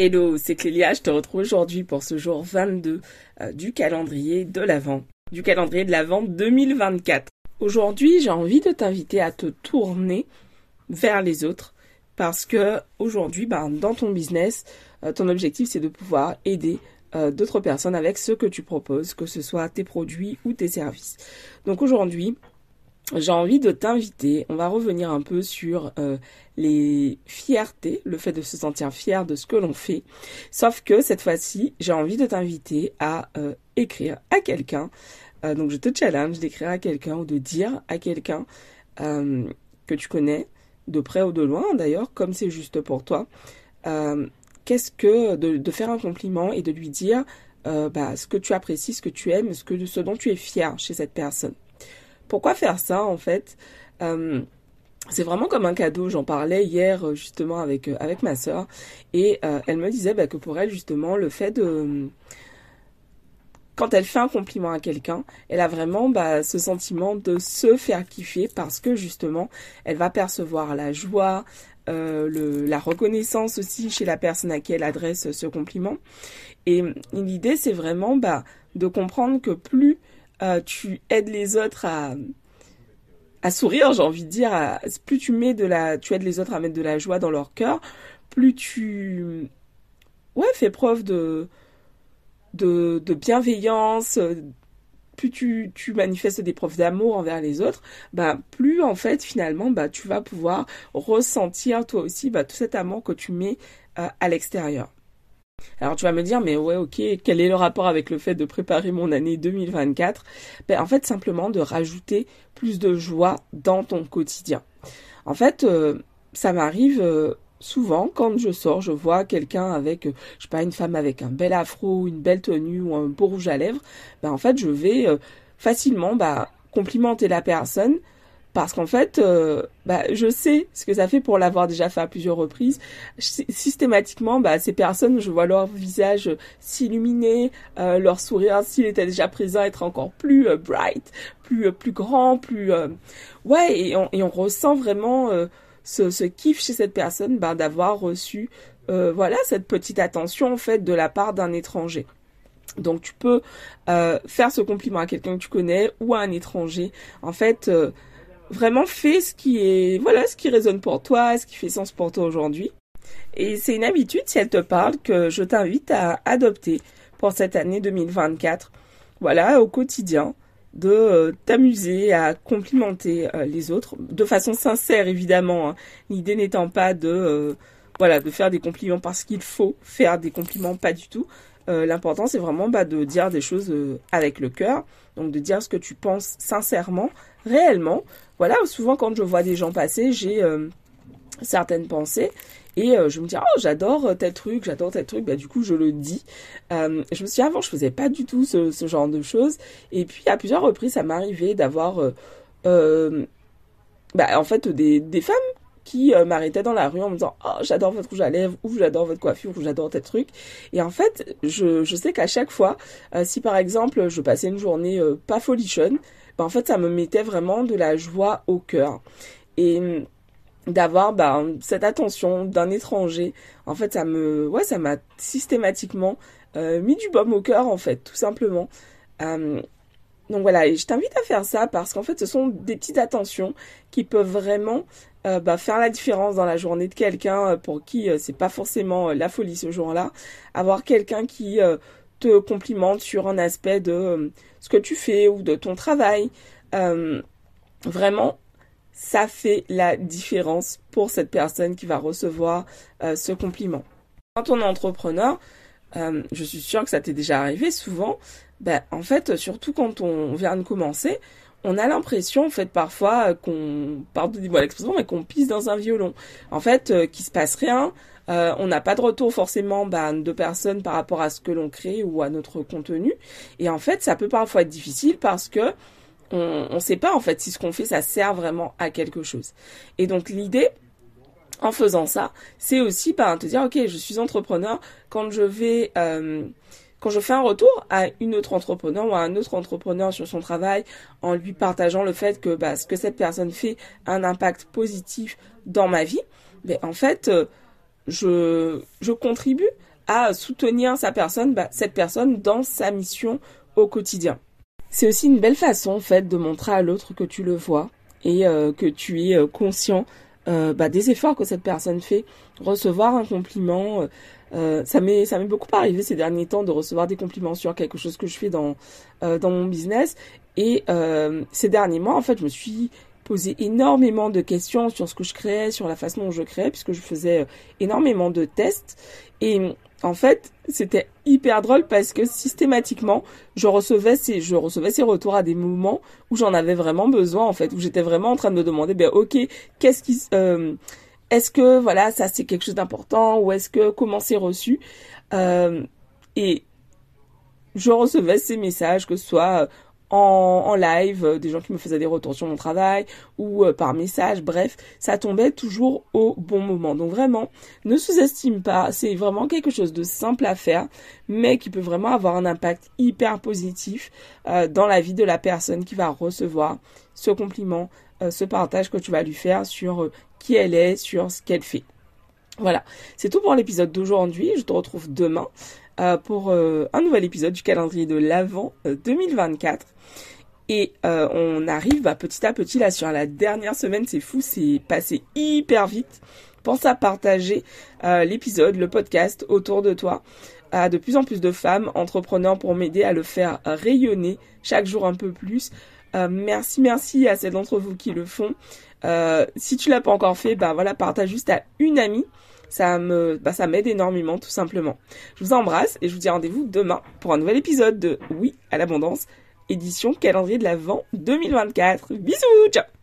Hello, c'est Clélia, je te retrouve aujourd'hui pour ce jour 22 euh, du calendrier de l'Avent, du calendrier de l'Avent 2024. Aujourd'hui, j'ai envie de t'inviter à te tourner vers les autres parce que aujourd'hui, ben, dans ton business, euh, ton objectif c'est de pouvoir aider euh, d'autres personnes avec ce que tu proposes, que ce soit tes produits ou tes services. Donc aujourd'hui, j'ai envie de t'inviter, on va revenir un peu sur euh, les fiertés, le fait de se sentir fier de ce que l'on fait. Sauf que cette fois-ci, j'ai envie de t'inviter à euh, écrire à quelqu'un. Euh, donc je te challenge d'écrire à quelqu'un ou de dire à quelqu'un que tu connais, de près ou de loin d'ailleurs, comme c'est juste pour toi. Qu'est-ce que de, faire un compliment et de lui dire bah, ce que tu apprécies, ce que tu aimes, ce, que, ce dont tu es fier chez cette personne? Pourquoi faire ça en fait? Euh, c'est vraiment comme un cadeau. J'en parlais hier euh, justement avec euh, avec ma sœur et elle me disait bah, que pour elle justement le fait de quand elle fait un compliment à quelqu'un, elle a vraiment bah, ce sentiment de se faire kiffer parce que justement, elle va percevoir la joie, la reconnaissance aussi chez la personne à qui elle adresse ce compliment. Et l'idée, c'est vraiment bah, de comprendre que plus euh, tu aides les autres à, sourire, j'ai envie de dire. plus tu mets de la, tu aides les autres à mettre de la joie dans leur cœur, plus tu, ouais, fais preuve de, de, bienveillance, plus tu, tu manifestes des preuves d'amour envers les autres, bah, plus en fait finalement bah, tu vas pouvoir ressentir toi aussi bah, tout cet amour que tu mets euh, à l'extérieur. Alors tu vas me dire, mais ouais, ok, quel est le rapport avec le fait de préparer mon année 2024 ben, En fait, simplement de rajouter plus de joie dans ton quotidien. En fait, euh, ça m'arrive euh, souvent quand je sors, je vois quelqu'un avec, euh, je sais pas, une femme avec un bel afro, une belle tenue ou un beau rouge à lèvres. Ben, en fait, je vais facilement bah, complimenter la personne parce qu'en fait, euh, bah, je sais ce que ça fait pour l'avoir déjà fait à plusieurs reprises. Systématiquement, bah, ces personnes, je vois leur visage s'illuminer, euh, leur sourire s'il était déjà présent être encore plus euh, bright, plus plus grand, plus ouais, et on, ressent vraiment ce, ce kiff chez cette personne, bah, d'avoir reçu voilà cette petite attention en fait de la part d'un étranger. Donc tu peux faire ce compliment à quelqu'un que tu connais ou à un étranger. En fait, vraiment fais ce qui est, voilà, ce qui résonne pour toi, ce qui fait sens pour toi aujourd'hui. Et c'est une habitude, si elle te parle, que je t'invite à adopter pour cette année 2024. Voilà, au quotidien, de euh, t'amuser à complimenter euh, les autres, de façon sincère évidemment. Hein. L'idée n'étant pas de, euh, voilà, de faire des compliments parce qu'il faut faire des compliments, pas du tout. L'important c'est vraiment bah, de dire des choses avec le cœur, donc de dire ce que tu penses sincèrement, réellement, voilà, souvent quand je vois des gens passer, j'ai euh, certaines pensées. Et euh, je me dis oh j'adore tel truc, j'adore tel truc, bah du coup je le dis. Euh, je me suis avant je faisais pas du tout ce, ce, genre de choses. Et puis à plusieurs reprises ça m'arrivait d'avoir bah, en fait des, des femmes qui m'arrêtaient dans la rue en me disant oh j'adore votre rouge à lèvres ou j'adore votre coiffure ou j'adore tel truc et en fait je, je sais qu'à chaque fois si par exemple je passais une journée pas folichonne bah, en fait, ça me mettait vraiment de la joie au cœur. Et hum, d'avoir bah, cette attention d'un étranger, en fait, ça me, ouais, ça m'a systématiquement euh, mis du baume au cœur, en fait, tout simplement. Donc voilà, et je t'invite à faire ça parce qu'en fait, ce sont des petites attentions qui peuvent vraiment euh, bah, faire la différence dans la journée de quelqu'un euh, pour qui c'est pas forcément la folie ce jour-là. Avoir quelqu'un qui te complimente sur un aspect de euh, ce que tu fais ou de ton travail. Euh, vraiment, ça fait la différence pour cette personne qui va recevoir euh, ce compliment. Quand on est entrepreneur, je suis sûre que ça t'est déjà arrivé souvent, ben, en fait, surtout quand on vient de commencer, on a l'impression, en fait, parfois qu'on, pardonnez-moi l'expression, mais qu'on pisse dans un violon. En fait, euh, qu'il se passe rien, euh, on n'a pas de retour forcément bah, de personnes par rapport à ce que l'on crée ou à notre contenu. Et en fait, ça peut parfois être difficile parce que on ne sait pas en fait si ce qu'on fait ça sert vraiment à quelque chose. Et donc l'idée en faisant ça, c'est aussi bah, te dire ok, je suis entrepreneur quand je vais euh, quand je fais un retour à une autre entrepreneur ou à un autre entrepreneur sur son travail en lui partageant le fait que bah, ce que cette personne fait a un impact positif dans ma vie, mais ben, en fait, euh, je, je contribue à soutenir sa personne, bah, cette personne dans sa mission au quotidien. C'est aussi une belle façon en fait de montrer à l'autre que tu le vois et euh, que tu es euh, conscient euh, bah, des efforts que cette personne fait. Recevoir un compliment, ça m'est ça m'est beaucoup arrivé ces derniers temps de recevoir des compliments sur quelque chose que je fais dans dans mon business. Et ces derniers mois, en fait, je me suis posé énormément de questions sur ce que je créais, sur la façon dont je créais, puisque je faisais énormément de tests. Et en fait, c'était hyper drôle parce que systématiquement, je recevais ces, je recevais ces retours à des moments où j'en avais vraiment besoin, en fait, où j'étais vraiment en train de me demander, ben, ok, qu'est-ce qui, euh, est-ce que, voilà, ça c'est quelque chose d'important ou est-ce que, comment c'est reçu? Euh, et je recevais ces messages, que ce soit en, live, euh, des gens qui me faisaient des retours sur mon travail ou euh, par message, bref, ça tombait toujours au bon moment. Donc vraiment, ne sous-estime pas, c'est vraiment quelque chose de simple à faire, mais qui peut vraiment avoir un impact hyper positif euh, dans la vie de la personne qui va recevoir ce compliment, ce partage que tu vas lui faire sur qui elle est, sur ce qu'elle fait. Voilà, c'est tout pour l'épisode d'aujourd'hui. Je te retrouve demain pour un nouvel épisode du calendrier de l'Avent 2024. Et euh, on arrive bah, petit à petit là sur la dernière semaine, c'est fou, c'est passé hyper vite. Pense à partager euh, l'épisode, le podcast autour de toi à de plus en plus de femmes entrepreneurs pour m'aider à le faire rayonner chaque jour un peu plus. Euh, merci, merci à celles d'entre vous qui le font. Si tu l'as pas encore fait, bah voilà, partage juste à une amie. Ça me, bah ça m'aide énormément tout simplement. Je vous embrasse et je vous dis rendez-vous demain pour un nouvel épisode de Oui à l'abondance édition calendrier de l'Avent 2024. Bisous, ciao